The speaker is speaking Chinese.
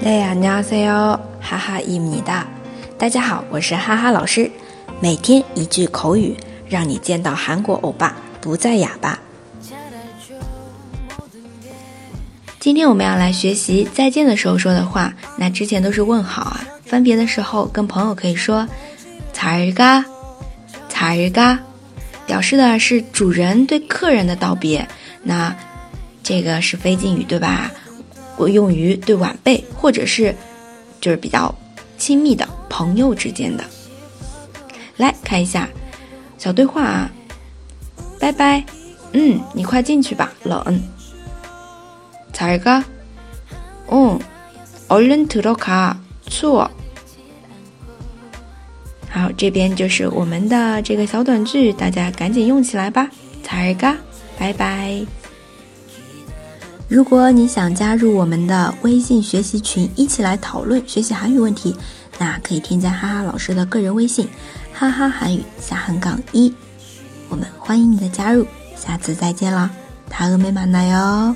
네 안녕하세요， 哈哈伊米哒。大家好，我是哈哈老师。每天一句口语，让你见到韩国欧巴不再哑巴。今天我们要来学习再见的时候说的话。那之前都是问好啊，分别的时候跟朋友可以说“잘 가”，“잘 가”， 表示的是主人对客人的道别。那这个是非敬语，对吧？ 用于对晚辈或者是就是比较亲密的朋友之间的。来看一下小对话啊，拜拜，嗯，你快进去吧，冷。잘 가， 嗯，얼른들어 가， 추 워。 好，这边就是我们的这个小短句，大家赶紧用起来吧。잘 가， 拜拜。 如果你想加入我们的微信学习群，一起来讨论学习韩语问题，那可以添加哈哈老师的个人微信“哈哈韩语下横杠一”，我们欢迎你的加入，下次再见啦，他和美满奶哟。